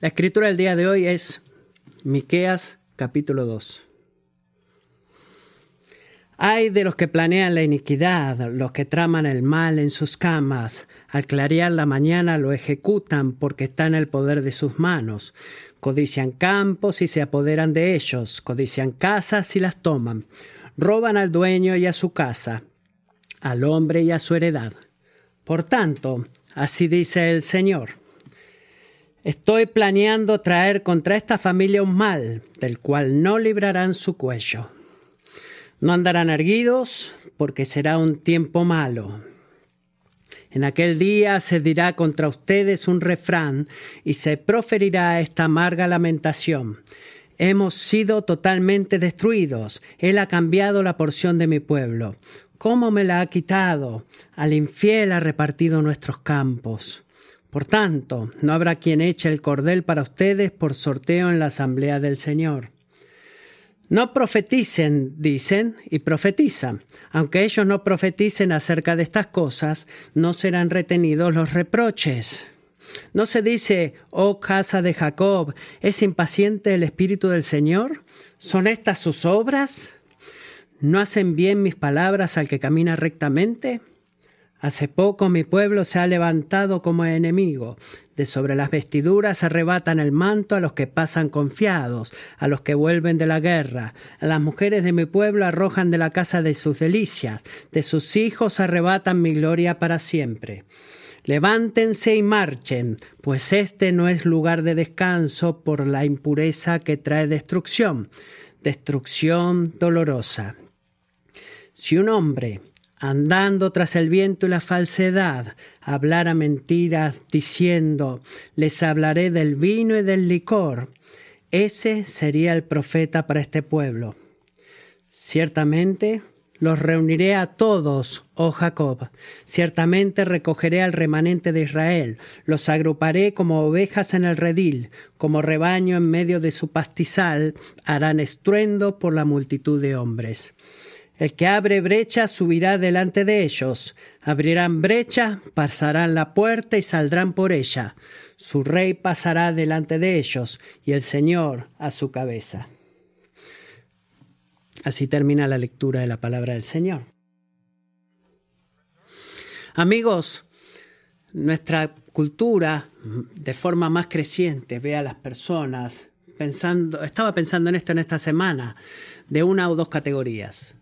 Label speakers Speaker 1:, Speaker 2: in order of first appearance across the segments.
Speaker 1: La escritura del día de hoy es Miqueas capítulo 2. Hay de los que planean la iniquidad, los que traman el mal en sus camas, al clarear la mañana lo ejecutan porque está en el poder de sus manos. Codician campos y se apoderan de ellos, codician casas y las toman. Roban al dueño y a su casa, al hombre y a su heredad. Por tanto, así dice el Señor. Estoy planeando traer contra esta familia un mal, del cual no librarán su cuello. No andarán erguidos, porque será un tiempo malo. En aquel día se dirá contra ustedes un refrán y se proferirá esta amarga lamentación. Hemos sido totalmente destruidos. Él ha cambiado la porción de mi pueblo. ¿Cómo me la ha quitado? Al infiel ha repartido nuestros campos. Por tanto, no habrá quien eche el cordel para ustedes por sorteo en la asamblea del Señor. No profeticen, dicen, y profetizan. Aunque ellos no profeticen acerca de estas cosas, no serán retenidos los reproches. ¿No se dice, oh casa de Jacob, es impaciente el Espíritu del Señor? ¿Son estas sus obras? ¿No hacen bien mis palabras al que camina rectamente? Hace poco mi pueblo se ha levantado como enemigo. De sobre las vestiduras arrebatan el manto a los que pasan confiados, a los que vuelven de la guerra. A las mujeres de mi pueblo arrojan de la casa de sus delicias. De sus hijos arrebatan mi gloria para siempre. Levántense y marchen, pues este no es lugar de descanso por la impureza que trae destrucción, destrucción dolorosa. Si un hombre andando tras el viento y la falsedad, hablara mentiras diciendo, les hablaré del vino y del licor, ese sería el profeta para este pueblo. Ciertamente los reuniré a todos, oh Jacob. Ciertamente recogeré al remanente de Israel. Los agruparé como ovejas en el redil, como rebaño en medio de su pastizal. Harán estruendo por la multitud de hombres. El que abre brecha subirá delante de ellos. Abrirán brecha, pasarán la puerta y saldrán por ella. Su rey pasará delante de ellos y el Señor a su cabeza. Así termina la lectura de la palabra del Señor. Amigos, nuestra cultura de forma más creciente ve a las personas pensando, estaba pensando en esto en esta semana, de una o dos categorías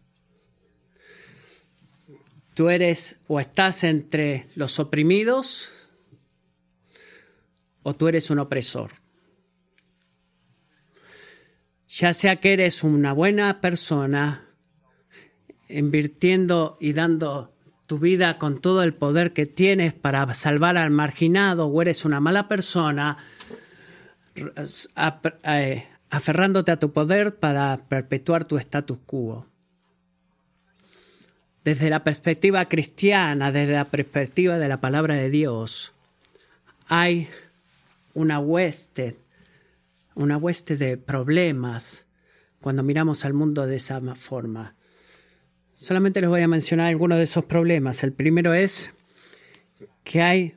Speaker 1: tú eres o estás entre los oprimidos o tú eres un opresor. Ya sea que eres una buena persona, invirtiendo y dando tu vida con todo el poder que tienes para salvar al marginado, o eres una mala persona, eh, aferrándote a tu poder para perpetuar tu status quo desde la perspectiva cristiana, desde la perspectiva de la palabra de Dios, hay una hueste, una hueste de problemas cuando miramos al mundo de esa forma. Solamente les voy a mencionar algunos de esos problemas. El primero es que hay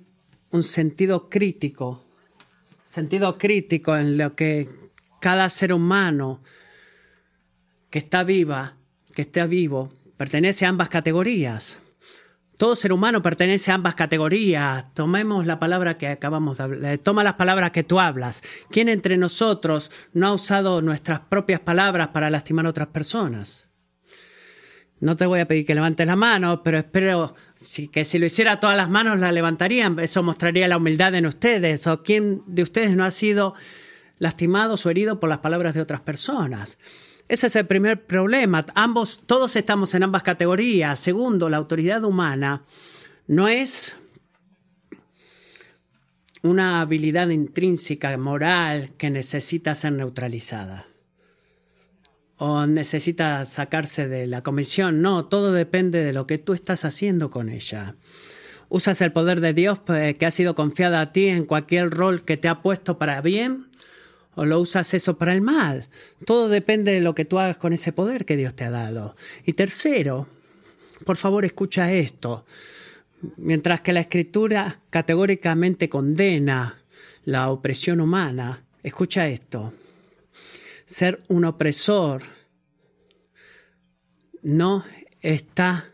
Speaker 1: un sentido crítico, sentido crítico en lo que cada ser humano que está viva, que está vivo, pertenece a ambas categorías. Todo ser humano pertenece a ambas categorías. Tomemos la palabra que acabamos de hablar. Toma las palabras que tú hablas. ¿Quién entre nosotros no ha usado nuestras propias palabras para lastimar a otras personas? No te voy a pedir que levantes la mano, pero espero que si lo hiciera todas las manos la levantarían. Eso mostraría la humildad en ustedes. ¿O quién de ustedes no ha sido lastimado o herido por las palabras de otras personas? Ese es el primer problema. Ambos, todos estamos en ambas categorías. Segundo, la autoridad humana no es una habilidad intrínseca, moral, que necesita ser neutralizada o necesita sacarse de la comisión. No, todo depende de lo que tú estás haciendo con ella. Usas el poder de Dios pues, que ha sido confiado a ti en cualquier rol que te ha puesto para bien o lo usas eso para el mal. Todo depende de lo que tú hagas con ese poder que Dios te ha dado. Y tercero, por favor escucha esto. Mientras que la escritura categóricamente condena la opresión humana, escucha esto, ser un opresor no está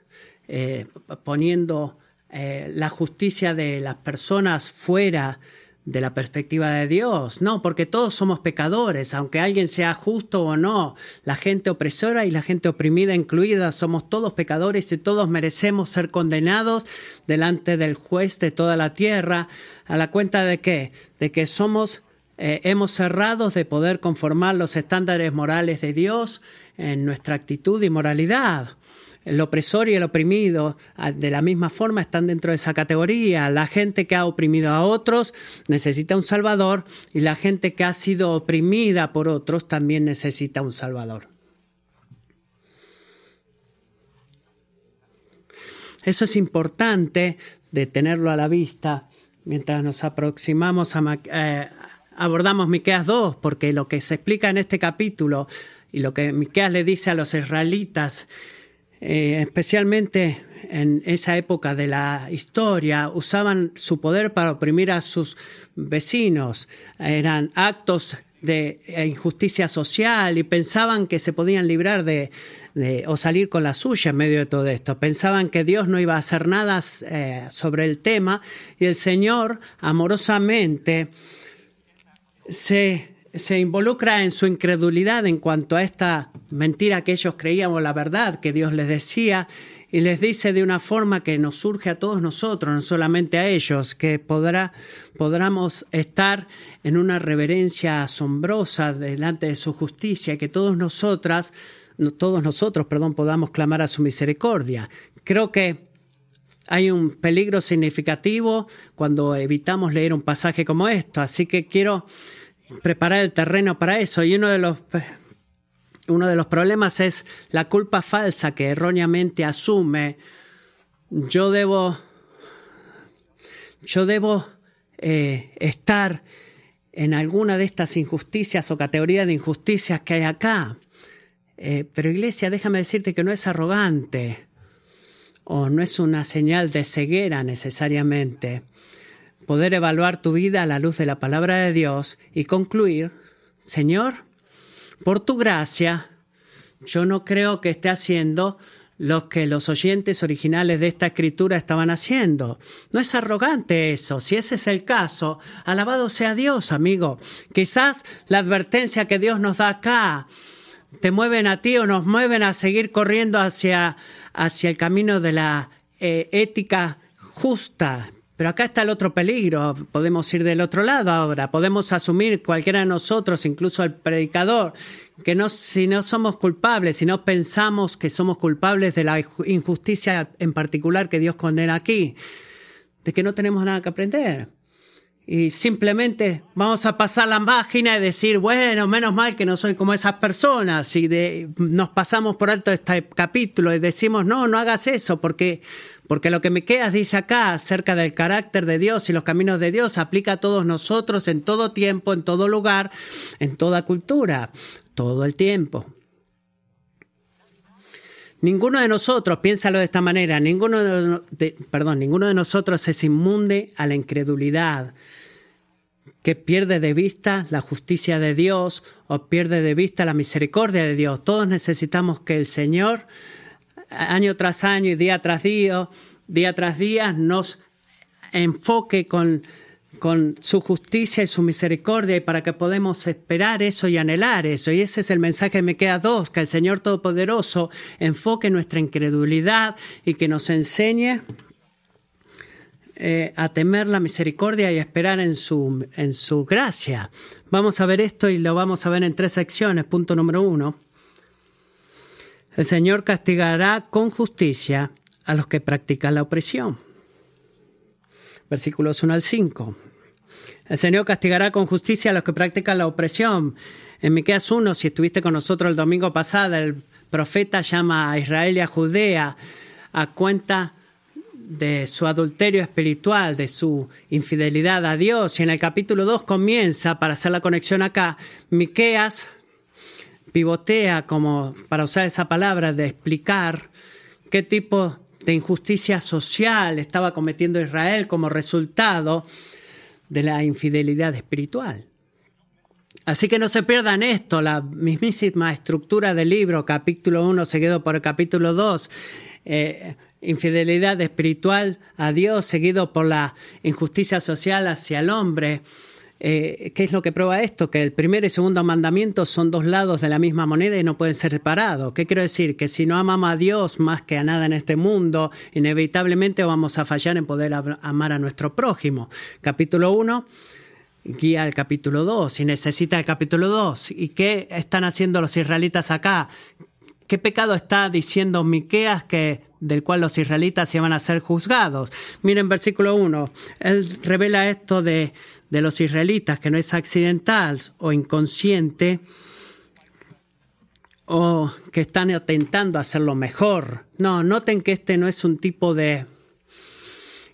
Speaker 1: eh, poniendo eh, la justicia de las personas fuera de la perspectiva de Dios. No, porque todos somos pecadores, aunque alguien sea justo o no. La gente opresora y la gente oprimida incluida, somos todos pecadores y todos merecemos ser condenados delante del juez de toda la tierra. ¿A la cuenta de qué? De que somos, eh, hemos cerrado de poder conformar los estándares morales de Dios en nuestra actitud y moralidad el opresor y el oprimido de la misma forma están dentro de esa categoría. La gente que ha oprimido a otros necesita un salvador y la gente que ha sido oprimida por otros también necesita un salvador. Eso es importante de tenerlo a la vista mientras nos aproximamos a eh, abordamos Miqueas 2, porque lo que se explica en este capítulo y lo que Miqueas le dice a los israelitas eh, especialmente en esa época de la historia, usaban su poder para oprimir a sus vecinos. Eran actos de injusticia social y pensaban que se podían librar de, o salir con la suya en medio de todo esto. Pensaban que Dios no iba a hacer nada eh, sobre el tema y el Señor amorosamente se se involucra en su incredulidad en cuanto a esta mentira que ellos creían o la verdad que Dios les decía y les dice de una forma que nos surge a todos nosotros, no solamente a ellos, que podrá, podamos estar en una reverencia asombrosa delante de su justicia, que todos nosotras, todos nosotros, perdón, podamos clamar a su misericordia. Creo que hay un peligro significativo cuando evitamos leer un pasaje como esto, así que quiero preparar el terreno para eso. Y uno de los, uno de los problemas es la culpa falsa que erróneamente asume. Yo debo, yo debo eh, estar en alguna de estas injusticias o categorías de injusticias que hay acá. Eh, pero iglesia, déjame decirte que no es arrogante o no es una señal de ceguera necesariamente poder evaluar tu vida a la luz de la palabra de Dios y concluir, Señor, por tu gracia, yo no creo que esté haciendo lo que los oyentes originales de esta escritura estaban haciendo. No es arrogante eso. Si ese es el caso, alabado sea Dios, amigo. Quizás la advertencia que Dios nos da acá te mueven a ti o nos mueven a seguir corriendo hacia, hacia el camino de la eh, ética justa, pero acá está el otro peligro. Podemos ir del otro lado ahora. Podemos asumir cualquiera de nosotros, incluso el predicador, que no, si no somos culpables, si no pensamos que somos culpables de la injusticia en particular que Dios condena aquí, de que no tenemos nada que aprender. Y simplemente vamos a pasar la página y decir, bueno, menos mal que no soy como esas personas. Y de, nos pasamos por alto este capítulo y decimos, no, no hagas eso, porque porque lo que Miqueas dice acá acerca del carácter de Dios y los caminos de Dios aplica a todos nosotros en todo tiempo, en todo lugar, en toda cultura, todo el tiempo. Ninguno de nosotros, piénsalo de esta manera, ninguno de, perdón, ninguno de nosotros es inmunde a la incredulidad, que pierde de vista la justicia de Dios o pierde de vista la misericordia de Dios. Todos necesitamos que el Señor año tras año y día tras día, día tras día, nos enfoque con, con su justicia y su misericordia y para que podamos esperar eso y anhelar eso. Y ese es el mensaje que me queda dos, que el Señor Todopoderoso enfoque nuestra incredulidad y que nos enseñe eh, a temer la misericordia y a esperar en su, en su gracia. Vamos a ver esto y lo vamos a ver en tres secciones. Punto número uno. El Señor castigará con justicia a los que practican la opresión. Versículos 1 al 5. El Señor castigará con justicia a los que practican la opresión. En Miqueas 1, si estuviste con nosotros el domingo pasado, el profeta llama a Israel y a Judea a cuenta de su adulterio espiritual, de su infidelidad a Dios. Y en el capítulo 2 comienza, para hacer la conexión acá, Miqueas pivotea como, para usar esa palabra, de explicar qué tipo de injusticia social estaba cometiendo Israel como resultado de la infidelidad espiritual. Así que no se pierdan esto, la mismísima estructura del libro, capítulo 1 seguido por el capítulo 2, eh, infidelidad espiritual a Dios seguido por la injusticia social hacia el hombre. Eh, ¿Qué es lo que prueba esto? Que el primer y segundo mandamiento son dos lados de la misma moneda y no pueden ser separados. ¿Qué quiero decir? Que si no amamos a Dios más que a nada en este mundo, inevitablemente vamos a fallar en poder amar a nuestro prójimo. Capítulo 1 guía al capítulo 2 y necesita el capítulo 2. ¿Y qué están haciendo los israelitas acá? ¿Qué pecado está diciendo Miqueas que del cual los israelitas iban a ser juzgados? Miren versículo 1. Él revela esto de, de los israelitas, que no es accidental o inconsciente o que están intentando hacerlo mejor. No, noten que este no es un tipo de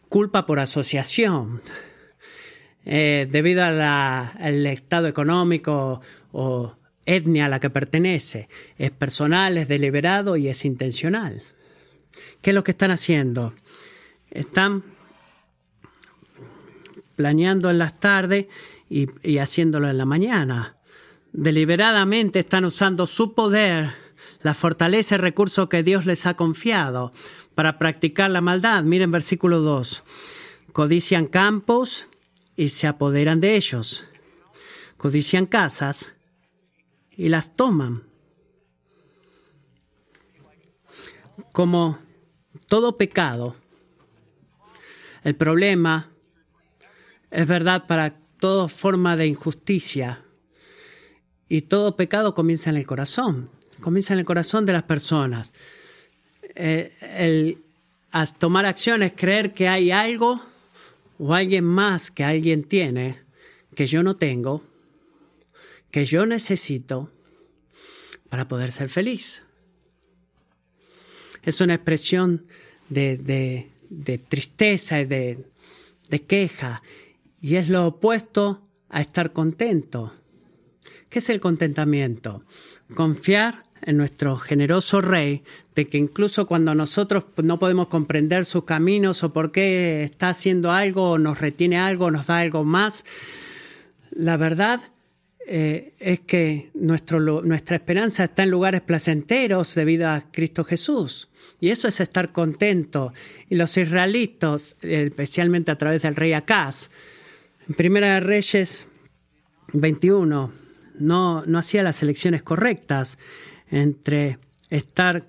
Speaker 1: culpa por asociación. Eh, debido al estado económico o etnia a la que pertenece. Es personal, es deliberado y es intencional. ¿Qué es lo que están haciendo? Están planeando en las tardes y, haciéndolo en la mañana. Deliberadamente están usando su poder, la fortaleza y recursos que Dios les ha confiado para practicar la maldad. Miren versículo 2. Codician campos y se apoderan de ellos. Codician casas y las toman. Como todo pecado, el problema es verdad para toda forma de injusticia y todo pecado comienza en el corazón, comienza en el corazón de las personas. Eh, el, tomar acciones, creer que hay algo o alguien más que alguien tiene que yo no tengo, que yo necesito para poder ser feliz. Es una expresión de, tristeza y de, de queja y es lo opuesto a estar contento. ¿Qué es el contentamiento? Confiar en nuestro generoso Rey, de que incluso cuando nosotros no podemos comprender sus caminos o por qué está haciendo algo o nos retiene algo, nos da algo más, la verdad eh, es que nuestra esperanza está en lugares placenteros debido a Cristo Jesús. Y eso es estar contento. Y los israelitas, especialmente a través del rey Acaz, en Primera de Reyes 21, no, no hacía las elecciones correctas entre estar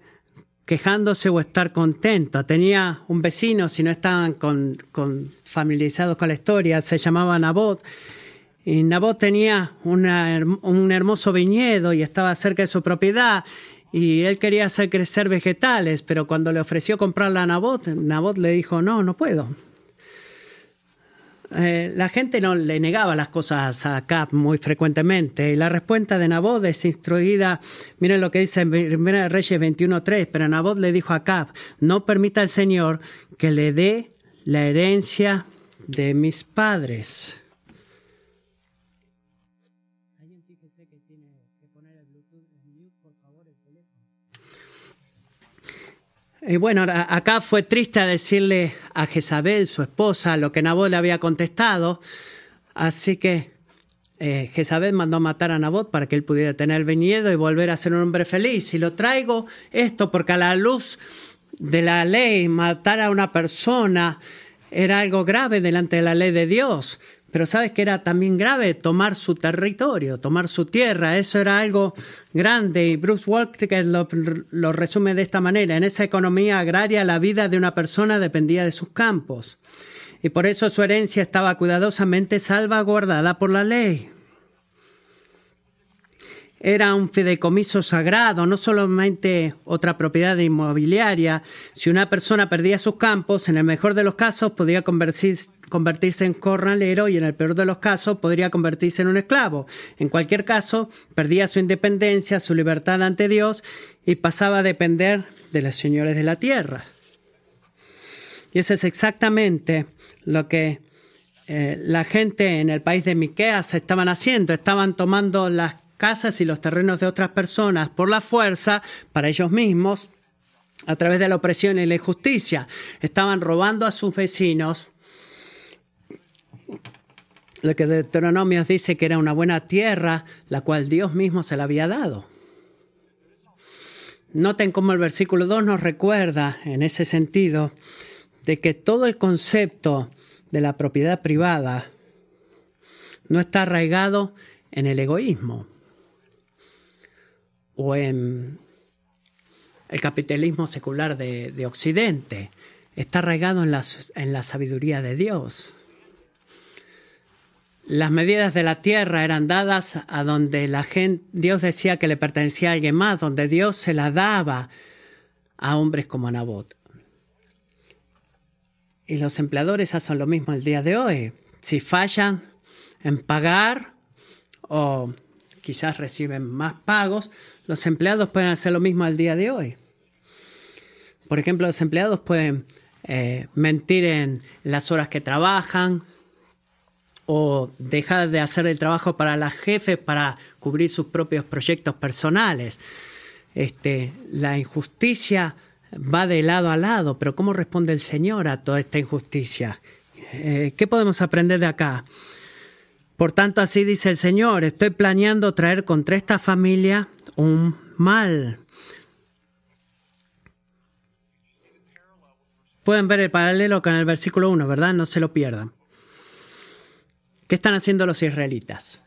Speaker 1: quejándose o estar contento. Tenía un vecino, si no estaban con, familiarizados con la historia, se llamaba Nabot. Y Nabot tenía un hermoso viñedo y estaba cerca de su propiedad. Y él quería hacer crecer vegetales, pero cuando le ofreció comprarla a Nabot, Nabot le dijo, no, no puedo. Eh, la gente no le negaba las cosas a Acab muy frecuentemente y la respuesta de Nabot es instruida, miren lo que dice en 1 Reyes 21.3, pero Nabot le dijo a Acab, no permita al Señor que le dé la herencia de mis padres. Y bueno, acá fue triste decirle a Jezabel, su esposa, lo que Nabot le había contestado. Así que eh, Jezabel mandó matar a Nabot para que él pudiera tener viñedo y volver a ser un hombre feliz. Y lo traigo esto porque a la luz de la ley, matar a una persona era algo grave delante de la ley de Dios. Pero sabes que era también grave tomar su territorio, tomar su tierra. Eso era algo grande. Y Bruce Walker lo, lo resume de esta manera. En esa economía agraria la vida de una persona dependía de sus campos. Y por eso su herencia estaba cuidadosamente salvaguardada por la ley era un fideicomiso sagrado, no solamente otra propiedad inmobiliaria. Si una persona perdía sus campos, en el mejor de los casos podía convertirse en corralero y en el peor de los casos podría convertirse en un esclavo. En cualquier caso, perdía su independencia, su libertad ante Dios y pasaba a depender de los señores de la tierra. Y eso es exactamente lo que eh, la gente en el país de Miqueas estaban haciendo. Estaban tomando las casas y los terrenos de otras personas por la fuerza para ellos mismos a través de la opresión y la injusticia. Estaban robando a sus vecinos. Lo que Deuteronomios dice que era una buena tierra, la cual Dios mismo se la había dado. Noten cómo el versículo 2 nos recuerda, en ese sentido, de que todo el concepto de la propiedad privada no está arraigado en el egoísmo o en el capitalismo secular de, Occidente. Está arraigado en la, en la sabiduría de Dios. Las medidas de la tierra eran dadas a donde la gente, Dios decía que le pertenecía a alguien más, donde Dios se la daba a hombres como Nabot. Y los empleadores hacen lo mismo el día de hoy. Si fallan en pagar o quizás reciben más pagos, los empleados pueden hacer lo mismo el día de hoy. Por ejemplo, los empleados pueden eh, mentir en las horas que trabajan o dejar de hacer el trabajo para las jefes para cubrir sus propios proyectos personales. Este, la injusticia va de lado a lado, pero ¿cómo responde el Señor a toda esta injusticia? Eh, ¿Qué podemos aprender de acá? Por tanto, así dice el Señor, estoy planeando traer contra esta familia un mal Pueden ver el paralelo con el versículo 1, ¿verdad? No se lo pierdan. ¿Qué están haciendo los israelitas?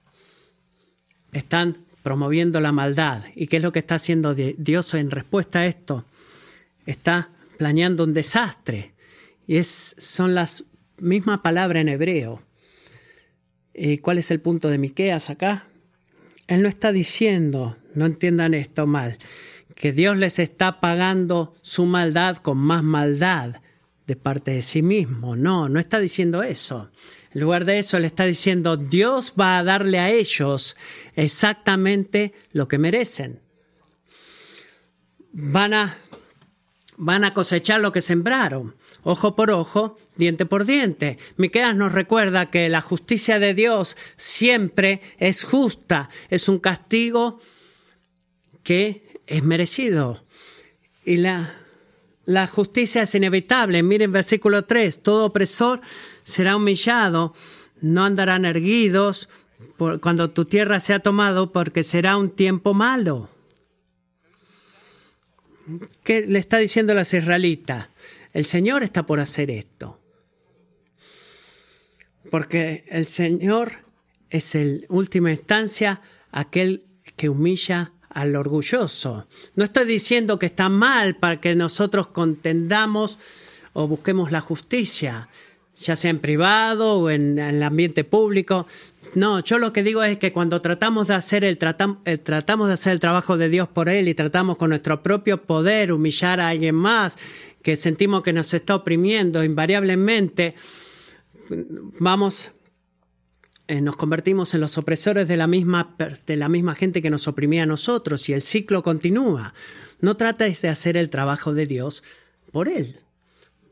Speaker 1: Están promoviendo la maldad. ¿Y qué es lo que está haciendo Dios en respuesta a esto? Está planeando un desastre. Y es, son las mismas palabras en hebreo. ¿Y cuál es el punto de Miqueas acá? Él no está diciendo, no entiendan esto mal, que Dios les está pagando su maldad con más maldad de parte de sí mismo. No, no está diciendo eso. En lugar de eso, le está diciendo, Dios va a darle a ellos exactamente lo que merecen. Van a, van a cosechar lo que sembraron, ojo por ojo, diente por diente. Miqueas nos recuerda que la justicia de Dios siempre es justa, es un castigo que es merecido. Y la la justicia es inevitable. Miren versículo 3, todo opresor será humillado, no andarán erguidos cuando tu tierra sea tomado, porque será un tiempo malo. ¿Qué le está diciendo a los israelitas? El Señor está por hacer esto. Porque el Señor es en última instancia aquel que humilla al orgulloso. No estoy diciendo que está mal para que nosotros contendamos o busquemos la justicia, ya sea en privado o en, el ambiente público. No, yo lo que digo es que cuando tratamos de hacer el, eh, tratamos de hacer el trabajo de Dios por él y tratamos con nuestro propio poder humillar a alguien más que sentimos que nos está oprimiendo invariablemente, vamos eh, nos convertimos en los opresores de la, misma, de la misma gente que nos oprimía a nosotros y el ciclo continúa. No trates de hacer el trabajo de Dios por Él.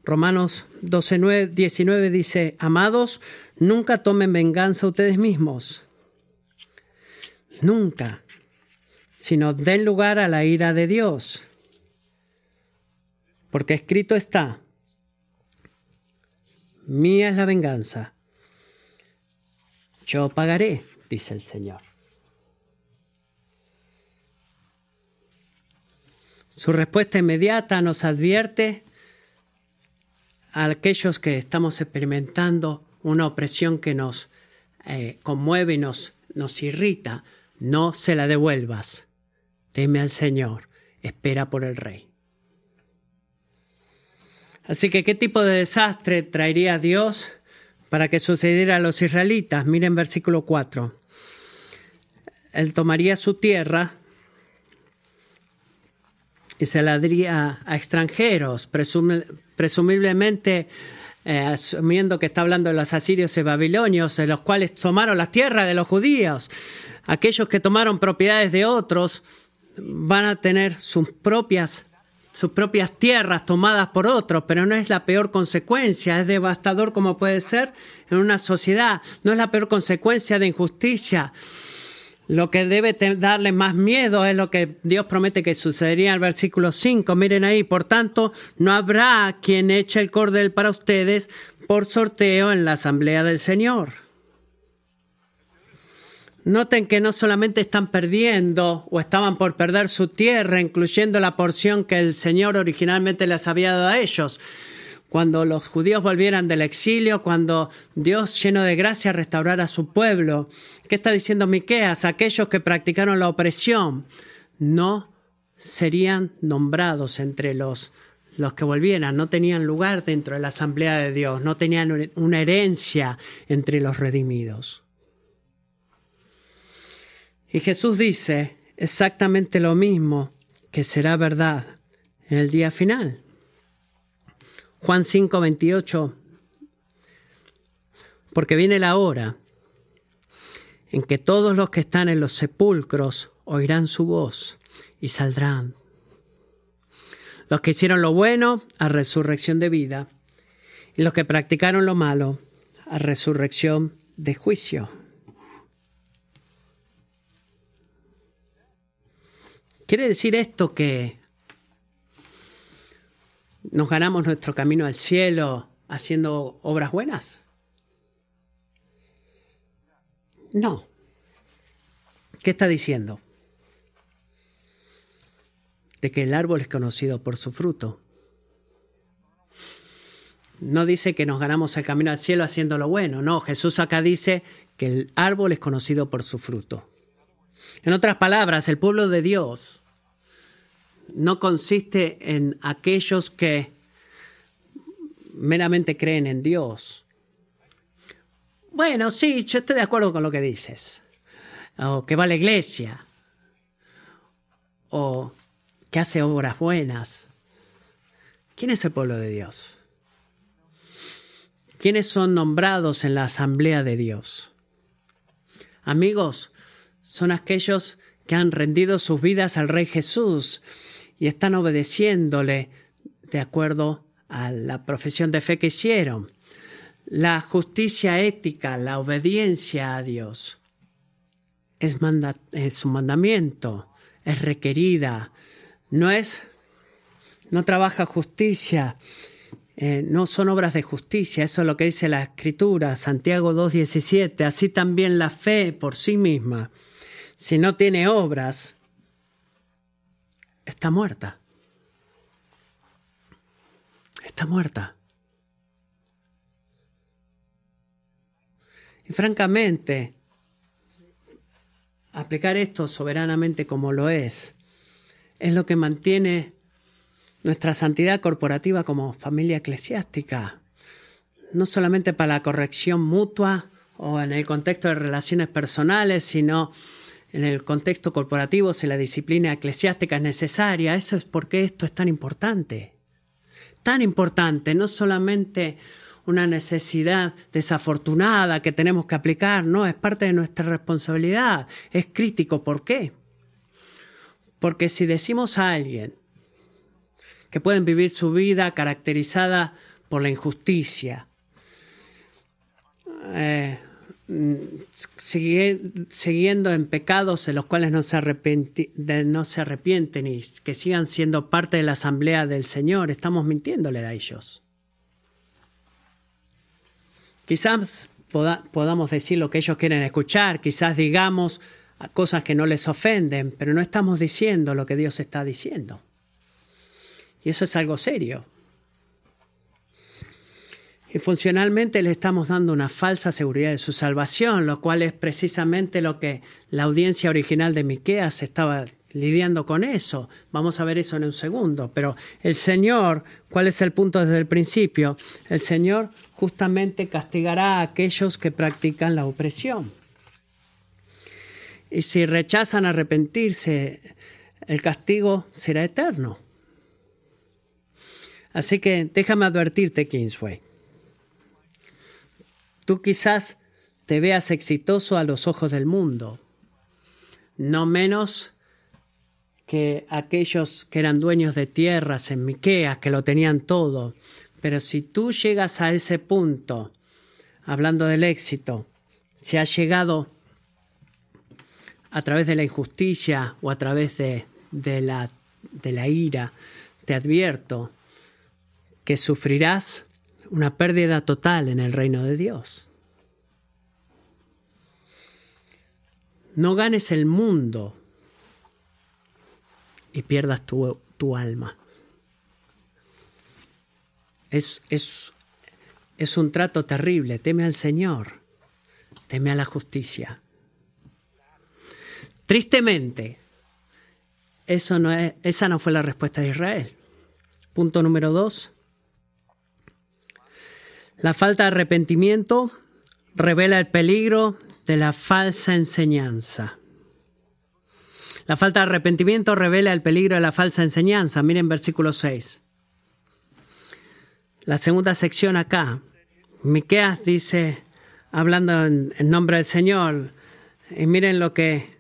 Speaker 1: Romanos 12, 19 dice, amados, nunca tomen venganza ustedes mismos. Nunca. Sino den lugar a la ira de Dios. Porque escrito está, mía es la venganza yo pagaré, dice el Señor. Su respuesta inmediata nos advierte a aquellos que estamos experimentando una opresión que nos eh, conmueve y nos, nos irrita, no se la devuelvas. Teme al Señor, espera por el Rey. Así que, ¿qué tipo de desastre traería Dios para que sucediera a los israelitas. Miren versículo 4. Él tomaría su tierra y se la daría a extranjeros, presumiblemente eh, asumiendo que está hablando de los asirios y babilonios, los cuales tomaron la tierra de los judíos. Aquellos que tomaron propiedades de otros van a tener sus propias sus propias tierras tomadas por otros, pero no es la peor consecuencia, es devastador como puede ser en una sociedad, no es la peor consecuencia de injusticia. Lo que debe darle más miedo es lo que Dios promete que sucedería en el versículo 5. Miren ahí, por tanto, no habrá quien eche el cordel para ustedes por sorteo en la asamblea del Señor. Noten que no solamente están perdiendo o estaban por perder su tierra, incluyendo la porción que el Señor originalmente les había dado a ellos, cuando los judíos volvieran del exilio, cuando Dios lleno de gracia restaurara a su pueblo. ¿Qué está diciendo Miqueas? Aquellos que practicaron la opresión no serían nombrados entre los los que volvieran, no tenían lugar dentro de la asamblea de Dios, no tenían una herencia entre los redimidos. Y Jesús dice exactamente lo mismo que será verdad en el día final. Juan 5, 28. Porque viene la hora en que todos los que están en los sepulcros oirán su voz y saldrán. Los que hicieron lo bueno a resurrección de vida y los que practicaron lo malo a resurrección de juicio. ¿Quiere decir esto que ¿Nos ganamos nuestro camino al cielo haciendo obras buenas? No. ¿Qué está diciendo? De que el árbol es conocido por su fruto. No dice que nos ganamos el camino al cielo haciendo lo bueno, no, Jesús acá dice que el árbol es conocido por su fruto. En otras palabras, el pueblo de Dios no consiste en aquellos que meramente creen en Dios. Bueno, sí, yo estoy de acuerdo con lo que dices. O que va a la iglesia. O que hace obras buenas. ¿Quién es el pueblo de Dios? ¿Quiénes son nombrados en la asamblea de Dios? Amigos, son aquellos que han rendido sus vidas al Rey Jesús y están obedeciéndole de acuerdo a la profesión de fe que hicieron. La justicia ética, la obediencia a Dios es, un mandamiento, es requerida, no es, no trabaja justicia, eh, no son obras de justicia, eso es lo que dice la Escritura, Santiago 2.17, así también la fe por sí misma, si no tiene obras, está muerta. Está muerta. Y francamente, aplicar esto soberanamente como lo es, es lo que mantiene nuestra santidad corporativa como familia eclesiástica, no solamente para la corrección mutua o en el contexto de relaciones personales, sino en el contexto corporativo, si la disciplina eclesiástica es necesaria, eso es porque esto es tan importante. Tan importante, no solamente una necesidad desafortunada que tenemos que aplicar, no, es parte de nuestra responsabilidad, es crítico. ¿Por qué? Porque si decimos a alguien que pueden vivir su vida caracterizada por la injusticia, eh, siguiendo en pecados en los cuales no se, no se arrepienten y que sigan siendo parte de la asamblea del Señor, estamos mintiéndole a ellos. Quizás podamos decir lo que ellos quieren escuchar, quizás digamos cosas que no les ofenden, pero no estamos diciendo lo que Dios está diciendo. Y eso es algo serio. Y funcionalmente le estamos dando una falsa seguridad de su salvación, lo cual es precisamente lo que la audiencia original de Miqueas estaba lidiando con eso. Vamos a ver eso en un segundo. Pero el Señor, ¿cuál es el punto desde el principio? El Señor justamente castigará a aquellos que practican la opresión. Y si rechazan arrepentirse, el castigo será eterno. Así que déjame advertirte, Kingsway. Tú quizás te veas exitoso a los ojos del mundo, no menos que aquellos que eran dueños de tierras en Miqueas, que lo tenían todo. Pero si tú llegas a ese punto, hablando del éxito, si has llegado a través de la injusticia o a través de, de la, de la ira, te advierto que sufrirás una pérdida total en el reino de Dios. No ganes el mundo y pierdas tu, tu alma. Es, es, es un trato terrible. Teme al Señor, teme a la justicia. Tristemente, eso no es, esa no fue la respuesta de Israel. Punto número dos. La falta de arrepentimiento revela el peligro de la falsa enseñanza. La falta de arrepentimiento revela el peligro de la falsa enseñanza. Miren versículo 6. La segunda sección acá. Miqueas dice, hablando en, nombre del Señor, y miren lo que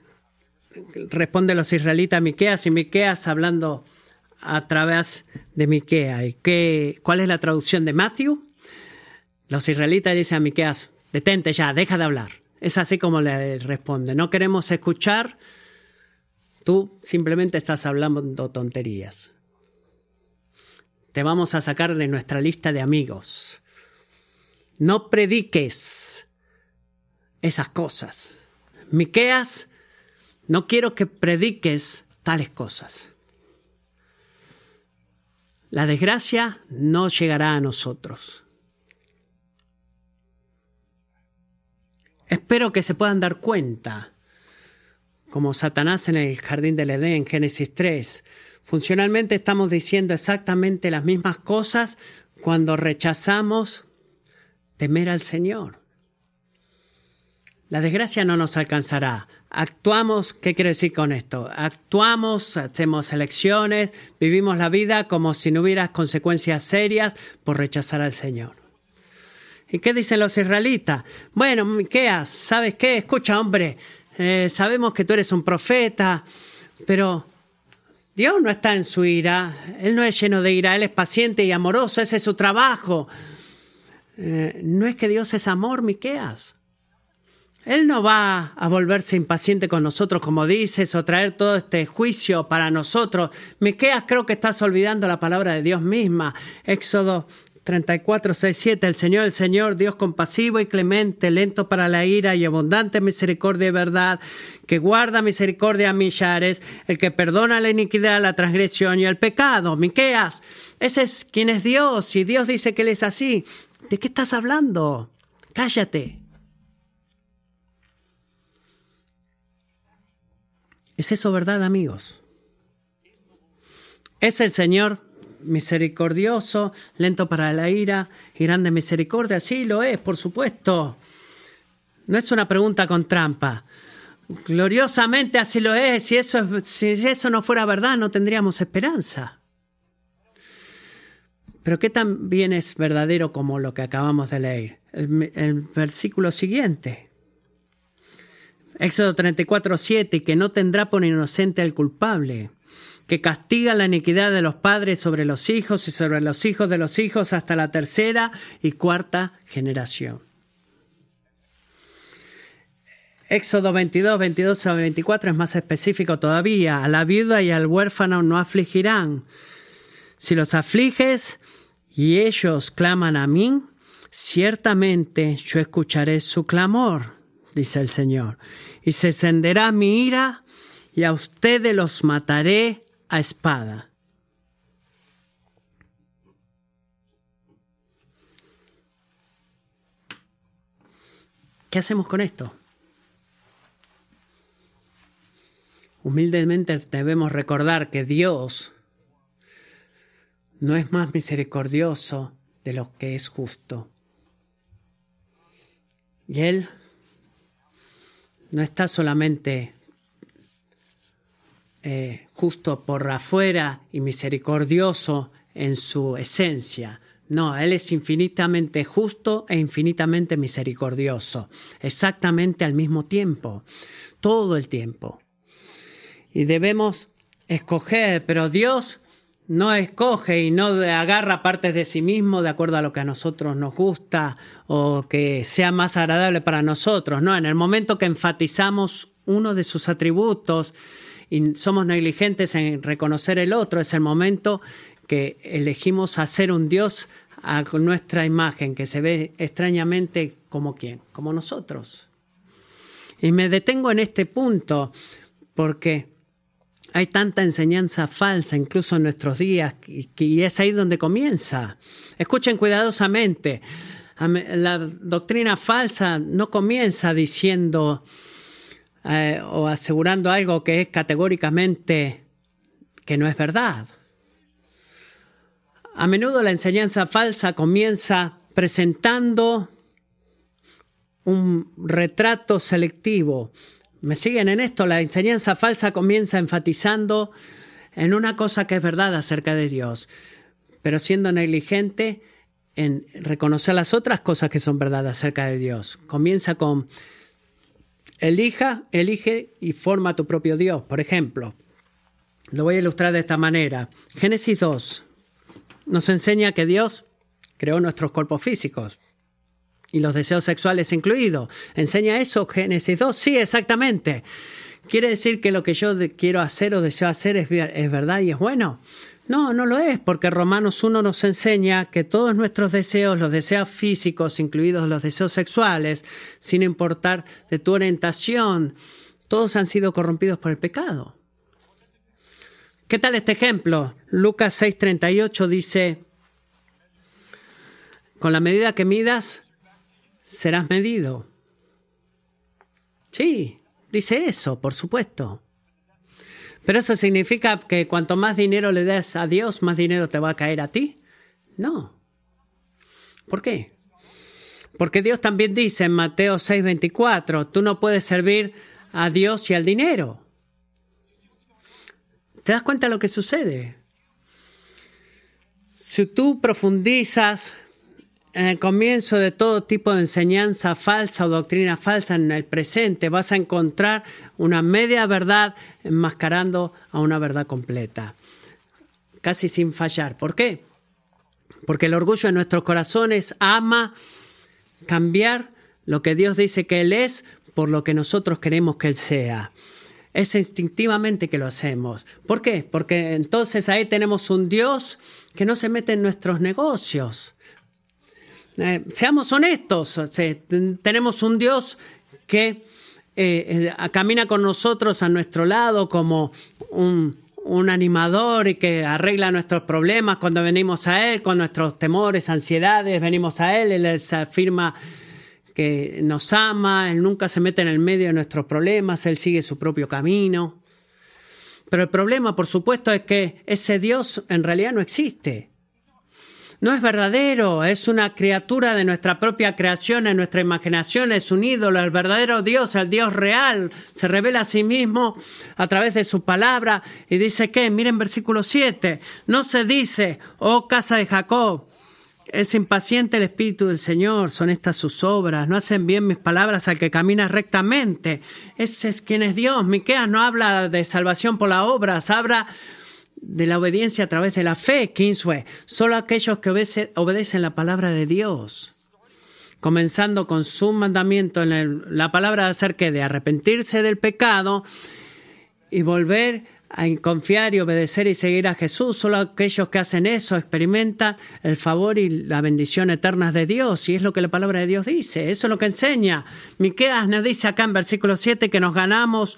Speaker 1: responde los israelitas a Miqueas, y Miqueas hablando a través de Miqueas. ¿Y qué, cuál es la traducción de Matthew? Los israelitas dicen a Miqueas, detente ya, deja de hablar. Es así como le responde. No queremos escuchar. Tú simplemente estás hablando tonterías. Te vamos a sacar de nuestra lista de amigos. No prediques esas cosas. Miqueas, no quiero que prediques tales cosas. La desgracia no llegará a nosotros. Espero que se puedan dar cuenta, como Satanás en el jardín del Edén, Génesis 3. Funcionalmente estamos diciendo exactamente las mismas cosas cuando rechazamos temer al Señor. La desgracia no nos alcanzará. Actuamos, ¿qué quiere decir con esto? Actuamos, hacemos elecciones, vivimos la vida como si no hubiera consecuencias serias por rechazar al Señor. ¿Y qué dicen los israelitas? Bueno, Miqueas, ¿sabes qué? Escucha, hombre, eh, sabemos que tú eres un profeta, pero Dios no está en su ira, Él no es lleno de ira, Él es paciente y amoroso, ese es su trabajo. Eh, no es que Dios es amor, Miqueas. Él no va a volverse impaciente con nosotros, como dices, o traer todo este juicio para nosotros. Miqueas creo que estás olvidando la palabra de Dios misma. Éxodo 34, 6, 7. El Señor, el Señor, Dios compasivo y clemente, lento para la ira y abundante misericordia y verdad, que guarda misericordia a millares, el que perdona la iniquidad, la transgresión y el pecado. Miqueas, ese es quien es Dios, y Dios dice que Él es así. ¿De qué estás hablando? Cállate. ¿Es eso verdad, amigos? ¿Es el Señor misericordioso, lento para la ira y grande misericordia. Sí, lo es, por supuesto. No es una pregunta con trampa. Gloriosamente así lo es. Si eso, si eso no fuera verdad, no tendríamos esperanza. Pero ¿qué tan bien es verdadero como lo que acabamos de leer? El, el versículo siguiente. Éxodo 34, 7, y que no tendrá por inocente al culpable que castiga la iniquidad de los padres sobre los hijos y sobre los hijos de los hijos hasta la tercera y cuarta generación. Éxodo 22, 22 a 24 es más específico todavía. A la viuda y al huérfano no afligirán. Si los afliges y ellos claman a mí, ciertamente yo escucharé su clamor, dice el Señor. Y se encenderá mi ira y a ustedes los mataré a espada. ¿Qué hacemos con esto? Humildemente debemos recordar que Dios no es más misericordioso de lo que es justo. Y Él no está solamente eh, justo por afuera y misericordioso en su esencia. No, Él es infinitamente justo e infinitamente misericordioso, exactamente al mismo tiempo, todo el tiempo. Y debemos escoger, pero Dios no escoge y no agarra partes de sí mismo de acuerdo a lo que a nosotros nos gusta o que sea más agradable para nosotros. No, en el momento que enfatizamos uno de sus atributos y somos negligentes en reconocer el otro, es el momento que elegimos hacer un Dios a nuestra imagen, que se ve extrañamente como quién, como nosotros. Y me detengo en este punto porque hay tanta enseñanza falsa, incluso en nuestros días, y es ahí donde comienza. Escuchen cuidadosamente. La doctrina falsa no comienza diciendo eh, o asegurando algo que es categóricamente que no es verdad. A menudo la enseñanza falsa comienza presentando un retrato selectivo. ¿Me siguen en esto? La enseñanza falsa comienza enfatizando en una cosa que es verdad acerca de Dios, pero siendo negligente en reconocer las otras cosas que son verdad acerca de Dios. Comienza con elija, elige y forma tu propio Dios. Por ejemplo, lo voy a ilustrar de esta manera. Génesis 2, nos enseña que Dios creó nuestros cuerpos físicos y los deseos sexuales incluidos. ¿Enseña eso Génesis 2? Sí, exactamente. ¿Quiere decir que lo que yo quiero hacer o deseo hacer es, verdad y es bueno? No, no lo es, porque Romanos 1 nos enseña que todos nuestros deseos, los deseos físicos, incluidos los deseos sexuales, sin importar de tu orientación, todos han sido corrompidos por el pecado. ¿Qué tal este ejemplo? Lucas 6:38 dice, con la medida que midas, serás medido. Sí, dice eso, por supuesto. Pero eso significa que cuanto más dinero le des a Dios, más dinero te va a caer a ti. No. ¿Por qué? Porque Dios también dice en Mateo 6:24, tú no puedes servir a Dios y al dinero. ¿Te das cuenta de lo que sucede? Si tú profundizas en el comienzo de todo tipo de enseñanza falsa o doctrina falsa en el presente, vas a encontrar una media verdad enmascarando a una verdad completa, casi sin fallar. ¿Por qué? Porque el orgullo de nuestros corazones ama cambiar lo que Dios dice que Él es por lo que nosotros queremos que Él sea. Es instintivamente que lo hacemos. ¿Por qué? Porque entonces ahí tenemos un Dios que no se mete en nuestros negocios. Eh, seamos honestos, tenemos un Dios que eh, eh, camina con nosotros a nuestro lado como un, un, animador y que arregla nuestros problemas cuando venimos a Él, con nuestros temores, ansiedades, venimos a Él, Él se afirma que nos ama, Él nunca se mete en el medio de nuestros problemas, Él sigue su propio camino. Pero el problema, por supuesto, es que ese Dios en realidad no existe. No es verdadero, es una criatura de nuestra propia creación, en nuestra imaginación, es un ídolo, el verdadero Dios, el Dios real, se revela a sí mismo a través de su palabra y dice que, miren versículo 7, no se dice, oh casa de Jacob, es impaciente el Espíritu del Señor, son estas sus obras, no hacen bien mis palabras al que camina rectamente. Ese es quien es Dios. Miqueas no habla de salvación por las obras, habla de la obediencia a través de la fe, Kingsway. Solo aquellos que obedecen la palabra de Dios. Comenzando con su mandamiento en la palabra que de arrepentirse del pecado y volver a confiar y obedecer y seguir a Jesús. Solo aquellos que hacen eso experimentan el favor y la bendición eternas de Dios. Y es lo que la palabra de Dios dice. Eso es lo que enseña. Miqueas nos dice acá en versículo 7 que nos ganamos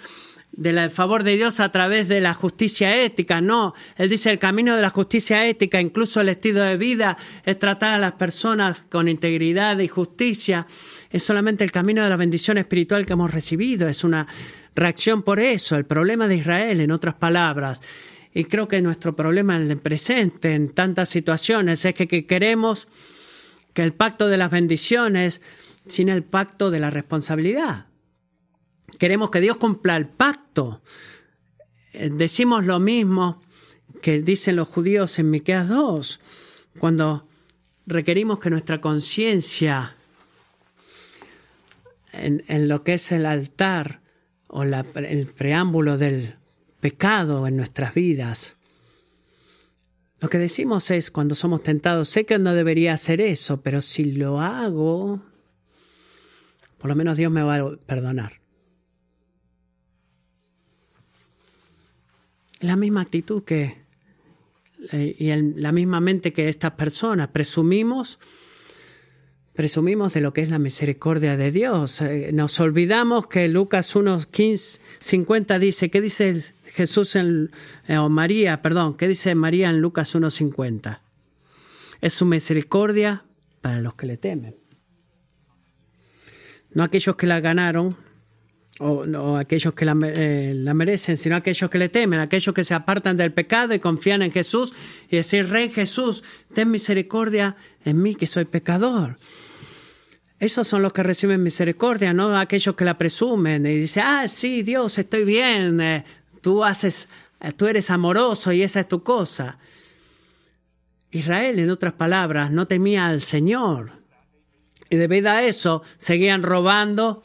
Speaker 1: del favor de Dios a través de la justicia ética. No, él dice el camino de la justicia ética, incluso el estilo de vida, es tratar a las personas con integridad y justicia. Es solamente el camino de la bendición espiritual que hemos recibido. Es una reacción por eso, el problema de Israel, en otras palabras. Y creo que nuestro problema en el presente, en tantas situaciones, es que, queremos que el pacto de las bendiciones sin el pacto de la responsabilidad. Queremos que Dios cumpla el pacto. Eh, decimos lo mismo que dicen los judíos en Miqueas 2, cuando requerimos que nuestra conciencia en, lo que es el altar o el preámbulo del pecado en nuestras vidas. Lo que decimos es cuando somos tentados, sé que no debería hacer eso, pero si lo hago, por lo menos Dios me va a perdonar. La misma actitud que eh, y la misma mente que estas personas. Presumimos, presumimos de lo que es la misericordia de Dios. Eh, nos olvidamos que Lucas 1, 15, 50 dice, ¿qué dice Jesús en, eh, o María, perdón, qué dice María en Lucas 1, 50? Es su misericordia para los que le temen. No aquellos que la ganaron, o, aquellos que eh, la, merecen, sino aquellos que le temen, aquellos que se apartan del pecado y confían en Jesús y decir, Rey Jesús, ten misericordia en mí que soy pecador. Esos son los que reciben misericordia, no aquellos que la presumen y dicen, ah, sí, Dios, estoy bien, eh, tú haces, eh, tú eres amoroso y esa es tu cosa. Israel, en otras palabras, no temía al Señor. Y debido a eso, seguían robando,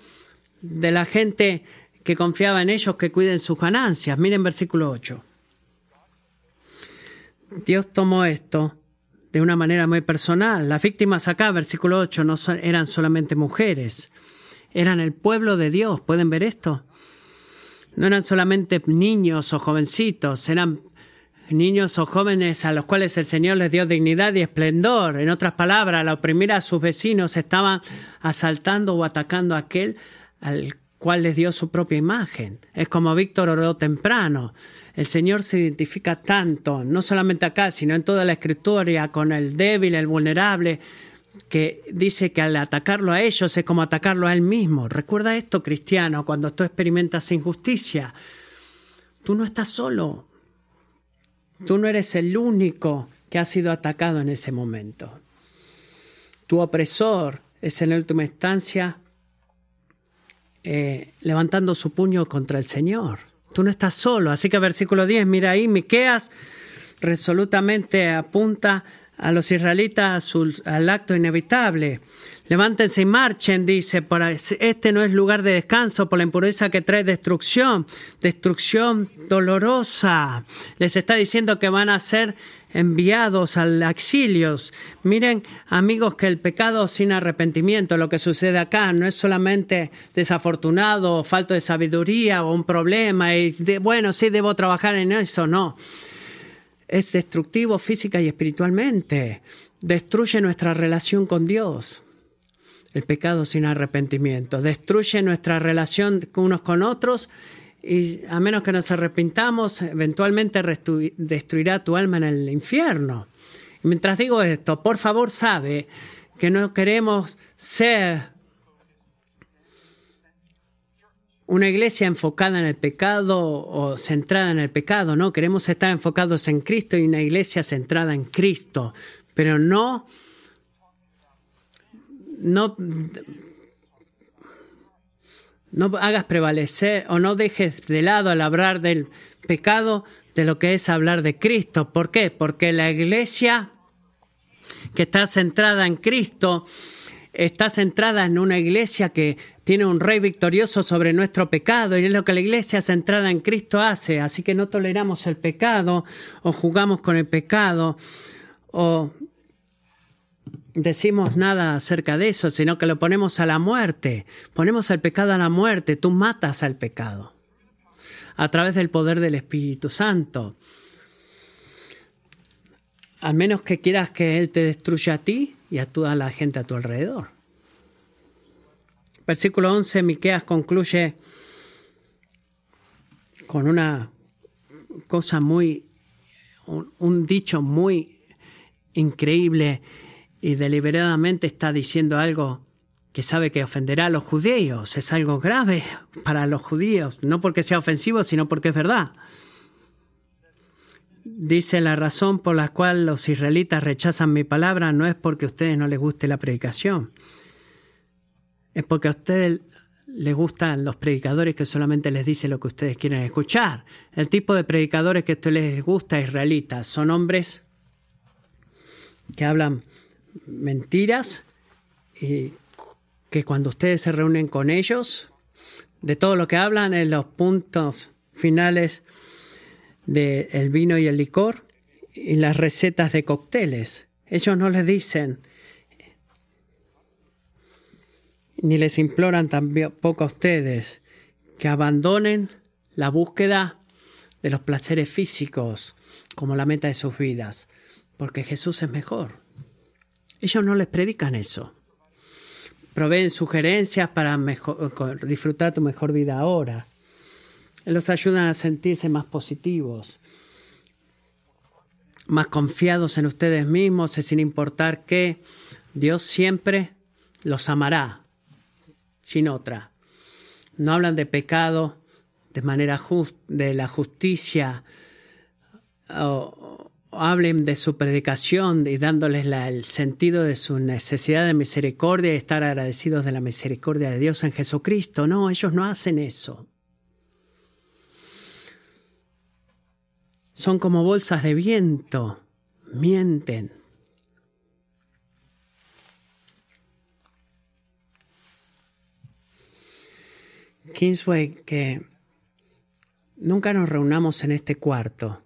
Speaker 1: de la gente que confiaba en ellos que cuiden sus ganancias. Miren versículo 8. Dios tomó esto de una manera muy personal. Las víctimas acá, versículo 8, no eran solamente mujeres, eran el pueblo de Dios. ¿Pueden ver esto? No eran solamente niños o jovencitos, eran niños o jóvenes a los cuales el Señor les dio dignidad y esplendor. En otras palabras, al oprimir a sus vecinos estaban asaltando o atacando a aquel al cual les dio su propia imagen. Es como Víctor oró temprano. El Señor se identifica tanto, no solamente acá, sino en toda la escritura, con el débil, el vulnerable, que dice que al atacarlo a ellos es como atacarlo a Él mismo. Recuerda esto, cristiano, cuando tú experimentas injusticia. Tú no estás solo. Tú no eres el único que ha sido atacado en ese momento. Tu opresor es en última instancia eh, levantando su puño contra el Señor. Tú no estás solo. Así que versículo 10, mira ahí, Miqueas resolutamente apunta a los israelitas al acto inevitable. Levántense y marchen, dice, este no es lugar de descanso por la impureza que trae destrucción, destrucción dolorosa. Les está diciendo que van a ser enviados al exilio. Miren, amigos, que el pecado sin arrepentimiento, lo que sucede acá, no es solamente desafortunado o falta de sabiduría o un problema y bueno, sí debo trabajar en eso, no. Es destructivo física y espiritualmente. Destruye nuestra relación con Dios. El pecado sin arrepentimiento. Destruye nuestra relación unos con otros y a menos que nos arrepintamos, eventualmente destruirá tu alma en el infierno. Mientras digo esto, por favor sabe que no queremos ser una iglesia enfocada en el pecado o centrada en el pecado, no, queremos estar enfocados en Cristo y una iglesia centrada en Cristo, pero no no no hagas prevalecer o no dejes de lado al hablar del pecado de lo que es hablar de Cristo. ¿Por qué? Porque la iglesia que está centrada en Cristo está centrada en una iglesia que tiene un rey victorioso sobre nuestro pecado y es lo que la iglesia centrada en Cristo hace. Así que no toleramos el pecado o jugamos con el pecado o decimos nada acerca de eso, sino que lo ponemos a la muerte. Ponemos el pecado a la muerte. Tú matas al pecado a través del poder del Espíritu Santo. Al menos que quieras que Él te destruya a ti y a toda la gente a tu alrededor. Versículo 11, Miqueas concluye con una cosa muy, un dicho muy increíble y deliberadamente está diciendo algo que sabe que ofenderá a los judíos. Es algo grave para los judíos, no porque sea ofensivo, sino porque es verdad. Dice la razón por la cual los israelitas rechazan mi palabra no es porque a ustedes no les guste la predicación. Es porque a ustedes les gustan los predicadores que solamente les dicen lo que ustedes quieren escuchar. El tipo de predicadores que a ustedes les gusta israelitas son hombres que hablan mentiras y que cuando ustedes se reúnen con ellos, de todo lo que hablan en los puntos finales del vino y el licor y las recetas de cócteles. Ellos no les dicen ni les imploran tampoco a ustedes que abandonen la búsqueda de los placeres físicos como la meta de sus vidas, porque Jesús es mejor. Ellos no les predican eso. Proveen sugerencias para disfrutar tu mejor vida ahora. Los ayudan a sentirse más positivos, más confiados en ustedes mismos, sin importar que Dios siempre los amará, sin otra. No hablan de pecado de manera justa, de la justicia, o, hablen de su predicación y dándoles el sentido de su necesidad de misericordia y estar agradecidos de la misericordia de Dios en Jesucristo. No, ellos no hacen eso. Son como bolsas de viento, mienten. Kingsway, que nunca nos reunamos en este cuarto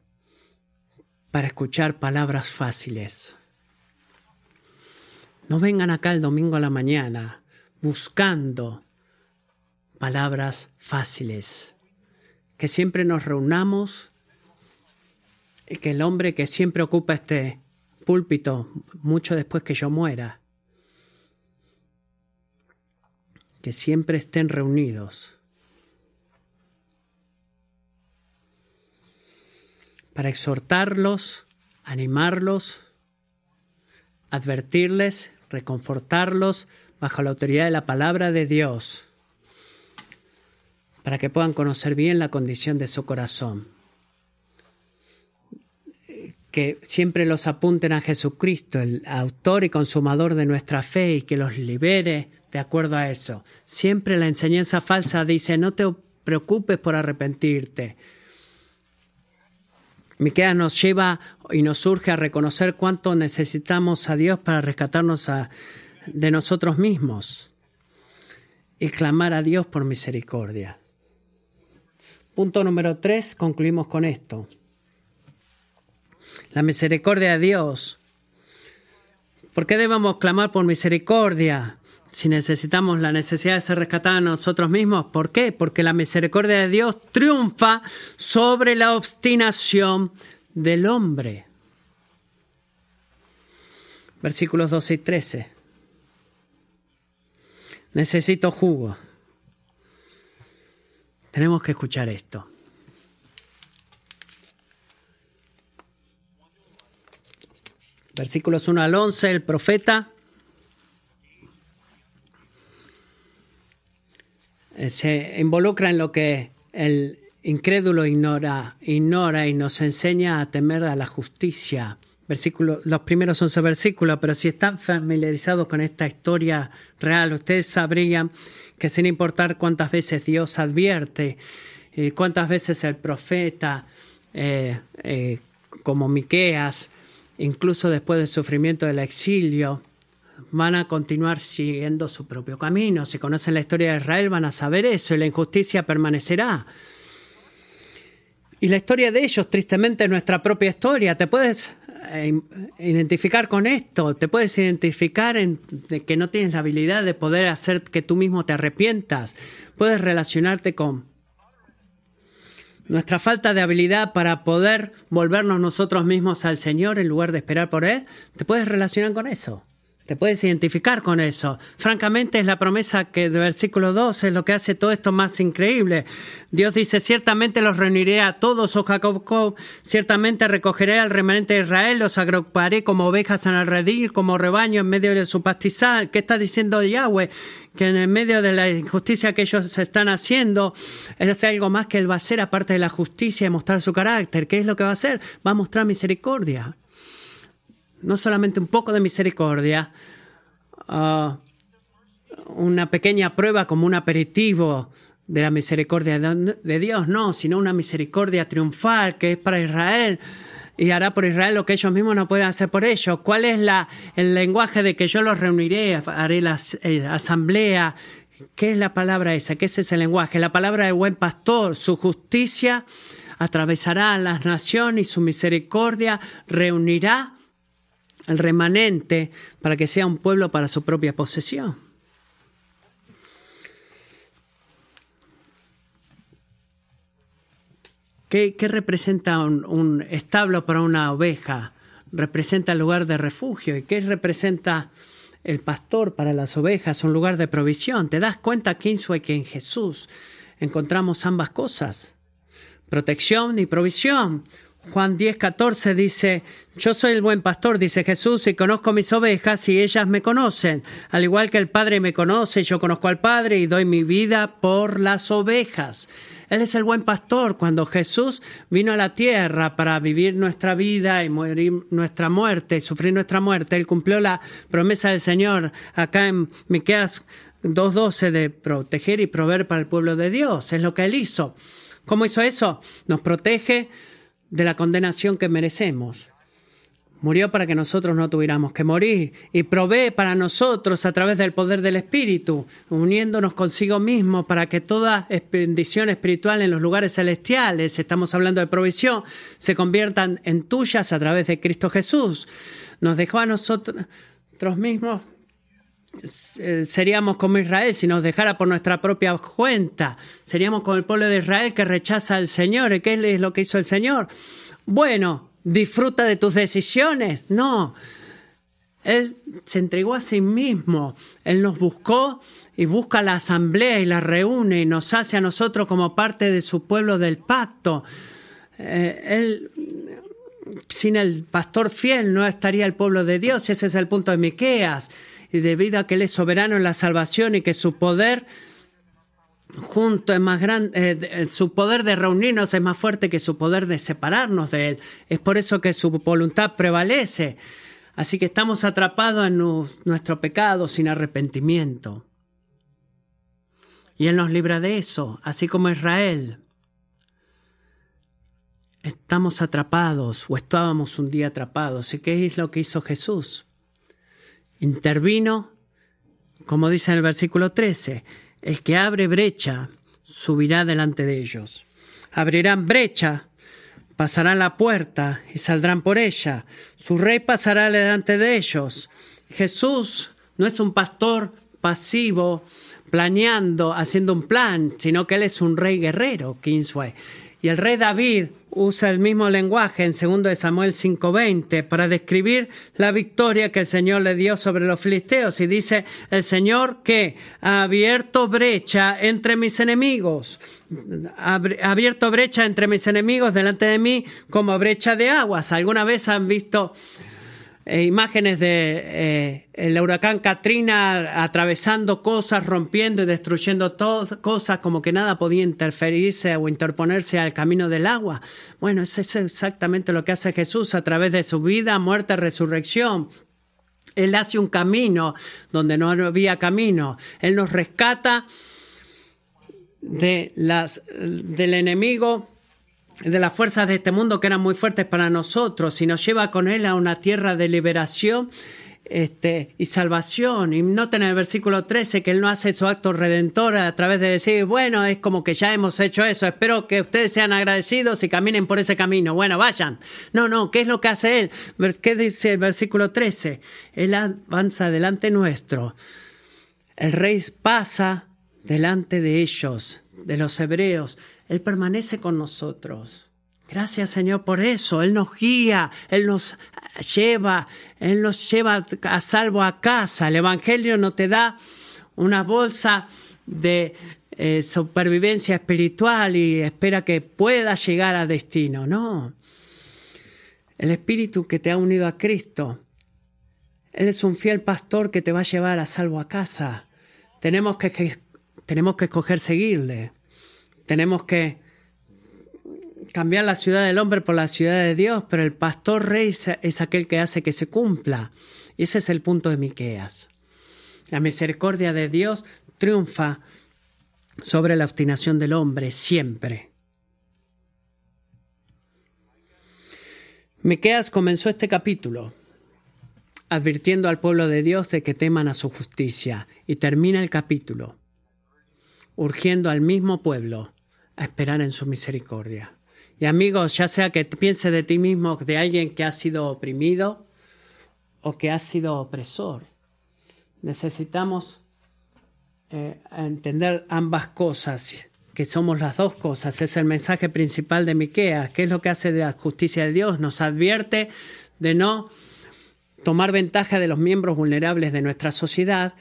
Speaker 1: para escuchar palabras fáciles. No vengan acá el domingo a la mañana buscando palabras fáciles. Que siempre nos reunamos y que el hombre que siempre ocupa este púlpito mucho después que yo muera, que siempre estén reunidos para exhortarlos, animarlos, advertirles, reconfortarlos bajo la autoridad de la palabra de Dios, para que puedan conocer bien la condición de su corazón. Que siempre los apunten a Jesucristo, el autor y consumador de nuestra fe, y que los libere de acuerdo a eso. Siempre la enseñanza falsa dice, no te preocupes por arrepentirte, Miqueas nos lleva y nos surge a reconocer cuánto necesitamos a Dios para rescatarnos de nosotros mismos y clamar a Dios por misericordia. Punto número tres, concluimos con esto. La misericordia de Dios. ¿Por qué debemos clamar por misericordia? Si necesitamos la necesidad de ser rescatados nosotros mismos. ¿Por qué? Porque la misericordia de Dios triunfa sobre la obstinación del hombre. Versículos 12 y 13. Necesito jugo. Tenemos que escuchar esto. Versículos 1 al 11, el profeta se involucra en lo que el incrédulo ignora, ignora y nos enseña a temer a la justicia. los primeros 11 versículos, pero si están familiarizados con esta historia real, ustedes sabrían que sin importar cuántas veces Dios advierte, y cuántas veces el profeta, eh, eh, como Miqueas, incluso después del sufrimiento del exilio, van a continuar siguiendo su propio camino. Si conocen la historia de Israel van a saber eso y la injusticia permanecerá. Y la historia de ellos, tristemente, es nuestra propia historia. Te puedes eh, identificar con esto, te puedes identificar en que no tienes la habilidad de poder hacer que tú mismo te arrepientas. Puedes relacionarte con nuestra falta de habilidad para poder volvernos nosotros mismos al Señor en lugar de esperar por Él. Te puedes relacionar con eso. Te puedes identificar con eso. Francamente es la promesa que de versículo 2 es lo que hace todo esto más increíble. Dios dice, ciertamente los reuniré a todos, oh Jacob, ciertamente recogeré al remanente de Israel, los agruparé como ovejas en el redil, como rebaño en medio de su pastizal. ¿Qué está diciendo Yahweh? Que en el medio de la injusticia que ellos están haciendo, es algo más que Él va a hacer, aparte de la justicia y mostrar su carácter. ¿Qué es lo que va a hacer? Va a mostrar misericordia no solamente un poco de misericordia, ah, una pequeña prueba como un aperitivo de la misericordia de Dios, no, sino una misericordia triunfal que es para Israel y hará por Israel lo que ellos mismos no pueden hacer por ellos. ¿Cuál es la, el lenguaje de que yo los reuniré, haré la eh, asamblea? ¿Qué es la palabra esa? ¿Qué es ese lenguaje? La palabra del buen pastor, su justicia atravesará las naciones y su misericordia reunirá el remanente para que sea un pueblo para su propia posesión. ¿Qué, representa un, establo para una oveja? Representa el lugar de refugio. ¿Y qué representa el pastor para las ovejas? Un lugar de provisión. ¿Te das cuenta, Kinsway, que en Jesús encontramos ambas cosas? Protección y provisión. Juan 10, 14 dice, yo soy el buen pastor, dice Jesús, y conozco mis ovejas y ellas me conocen. Al igual que el Padre me conoce, yo conozco al Padre y doy mi vida por las ovejas. Él es el buen pastor. Cuando Jesús vino a la tierra para vivir nuestra vida y morir nuestra muerte, sufrir nuestra muerte, Él cumplió la promesa del Señor acá en Miqueas 2.12 de proteger y proveer para el pueblo de Dios. Es lo que Él hizo. ¿Cómo hizo eso? Nos protege de la condenación que merecemos. Murió para que nosotros no tuviéramos que morir y provee para nosotros a través del poder del Espíritu, uniéndonos consigo mismo para que toda bendición espiritual en los lugares celestiales, estamos hablando de provisión, se conviertan en tuyas a través de Cristo Jesús. Nos dejó a nosotros mismos seríamos como Israel si nos dejara por nuestra propia cuenta. Seríamos como el pueblo de Israel que rechaza al Señor. ¿Y qué es lo que hizo el Señor? Bueno, disfruta de tus decisiones. No. Él se entregó a sí mismo. Él nos buscó y busca la asamblea y la reúne y nos hace a nosotros como parte de su pueblo del pacto. Eh, él sin el pastor fiel no estaría el pueblo de Dios. Ese es el punto de Miqueas y debido a que Él es soberano en la salvación y que su poder junto es más grande, eh, eh, su poder de reunirnos es más fuerte que su poder de separarnos de Él. Es por eso que su voluntad prevalece. Así que estamos atrapados en nuestro pecado sin arrepentimiento. Y Él nos libra de eso, así como Israel. Estamos atrapados o estábamos un día atrapados. ¿Y qué es lo que hizo Jesús? Intervino, como dice en el versículo 13, el que abre brecha subirá delante de ellos. Abrirán brecha, pasarán la puerta y saldrán por ella. Su rey pasará delante de ellos. Jesús no es un pastor pasivo, planeando, haciendo un plan, sino que él es un rey guerrero, Kingsway. Y el rey David usa el mismo lenguaje en 2 Samuel 5:20 para describir la victoria que el Señor le dio sobre los filisteos. Y dice, el Señor que ha abierto brecha entre mis enemigos, ha abierto brecha entre mis enemigos delante de mí como brecha de aguas. ¿Alguna vez han visto eh, imágenes de eh, el huracán Katrina atravesando cosas, rompiendo y destruyendo todas cosas como que nada podía interferirse o interponerse al camino del agua. Bueno, eso es exactamente lo que hace Jesús a través de su vida, muerte, resurrección. Él hace un camino donde no había camino. Él nos rescata de las, del enemigo de las fuerzas de este mundo que eran muy fuertes para nosotros y nos lleva con él a una tierra de liberación este, y salvación. Y noten en el versículo 13 que él no hace su acto redentor a través de decir, bueno, es como que ya hemos hecho eso, espero que ustedes sean agradecidos y caminen por ese camino. Bueno, vayan. No, no, ¿qué es lo que hace él? ¿Qué dice el versículo 13? Él avanza delante nuestro. El rey pasa delante de ellos, de los hebreos él permanece con nosotros. Gracias Señor por eso. Él nos guía, Él nos lleva, Él nos lleva a salvo a casa. El Evangelio no te da una bolsa de eh, supervivencia espiritual y espera que puedas llegar a destino. No. El Espíritu que te ha unido a Cristo, Él es un fiel pastor que te va a llevar a salvo a casa. Tenemos que, tenemos que escoger seguirle. Tenemos que cambiar la ciudad del hombre por la ciudad de Dios, pero el pastor rey es aquel que hace que se cumpla. Y ese es el punto de Miqueas. La misericordia de Dios triunfa sobre la obstinación del hombre siempre. Miqueas comenzó este capítulo advirtiendo al pueblo de Dios de que teman a su justicia y termina el capítulo urgiendo al mismo pueblo a esperar en su misericordia. Y amigos, ya sea que piense de ti mismo, de alguien que ha sido oprimido o que ha sido opresor, necesitamos eh, entender ambas cosas. que somos las dos cosas. Es el mensaje principal de Miqueas. ¿Qué es lo que hace de la justicia de Dios? Nos advierte de no tomar ventaja de los miembros vulnerables de nuestra sociedad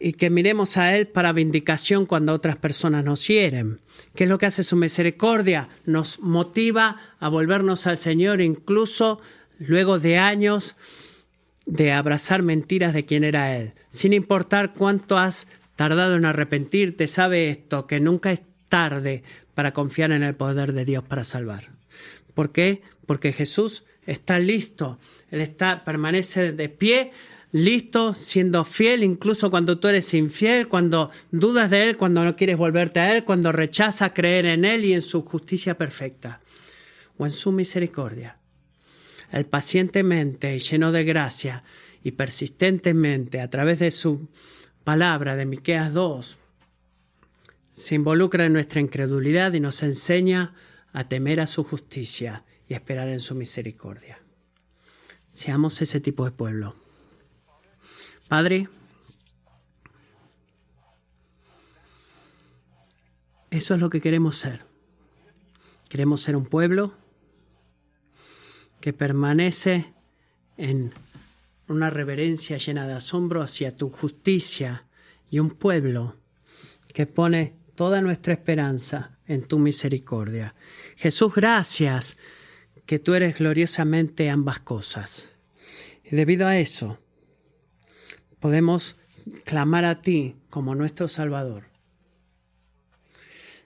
Speaker 1: y que miremos a Él para vindicación cuando otras personas nos hieren. ¿Qué es lo que hace su misericordia? Nos motiva a volvernos al Señor incluso luego de años de abrazar mentiras de quién era Él. Sin importar cuánto has tardado en arrepentirte, sabe esto, que nunca es tarde para confiar en el poder de Dios para salvar. ¿Por qué? Porque Jesús está listo, Él está, permanece de pie, listo, siendo fiel, incluso cuando tú eres infiel, cuando dudas de Él, cuando no quieres volverte a Él, cuando rechazas creer en Él y en su justicia perfecta o en su misericordia. Él pacientemente y lleno de gracia y persistentemente a través de su palabra de Miqueas 2 se involucra en nuestra incredulidad y nos enseña a temer a su justicia y esperar en su misericordia. Seamos ese tipo de pueblo. Padre, eso es lo que queremos ser. Queremos ser un pueblo que permanece en una reverencia llena de asombro hacia tu justicia y un pueblo que pone toda nuestra esperanza en tu misericordia. Jesús, gracias que tú eres gloriosamente ambas cosas. Y debido a eso, podemos clamar a ti como nuestro Salvador.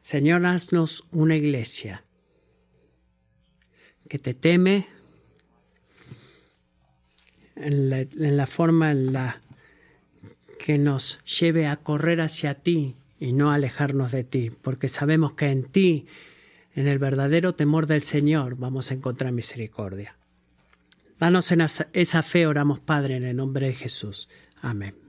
Speaker 1: Señor, haznos una iglesia que te teme en la, forma en la que nos lleve a correr hacia ti y no alejarnos de ti, porque sabemos que en ti en el verdadero temor del Señor vamos a encontrar misericordia. Danos en esa fe, oramos Padre, en el nombre de Jesús. 아멘.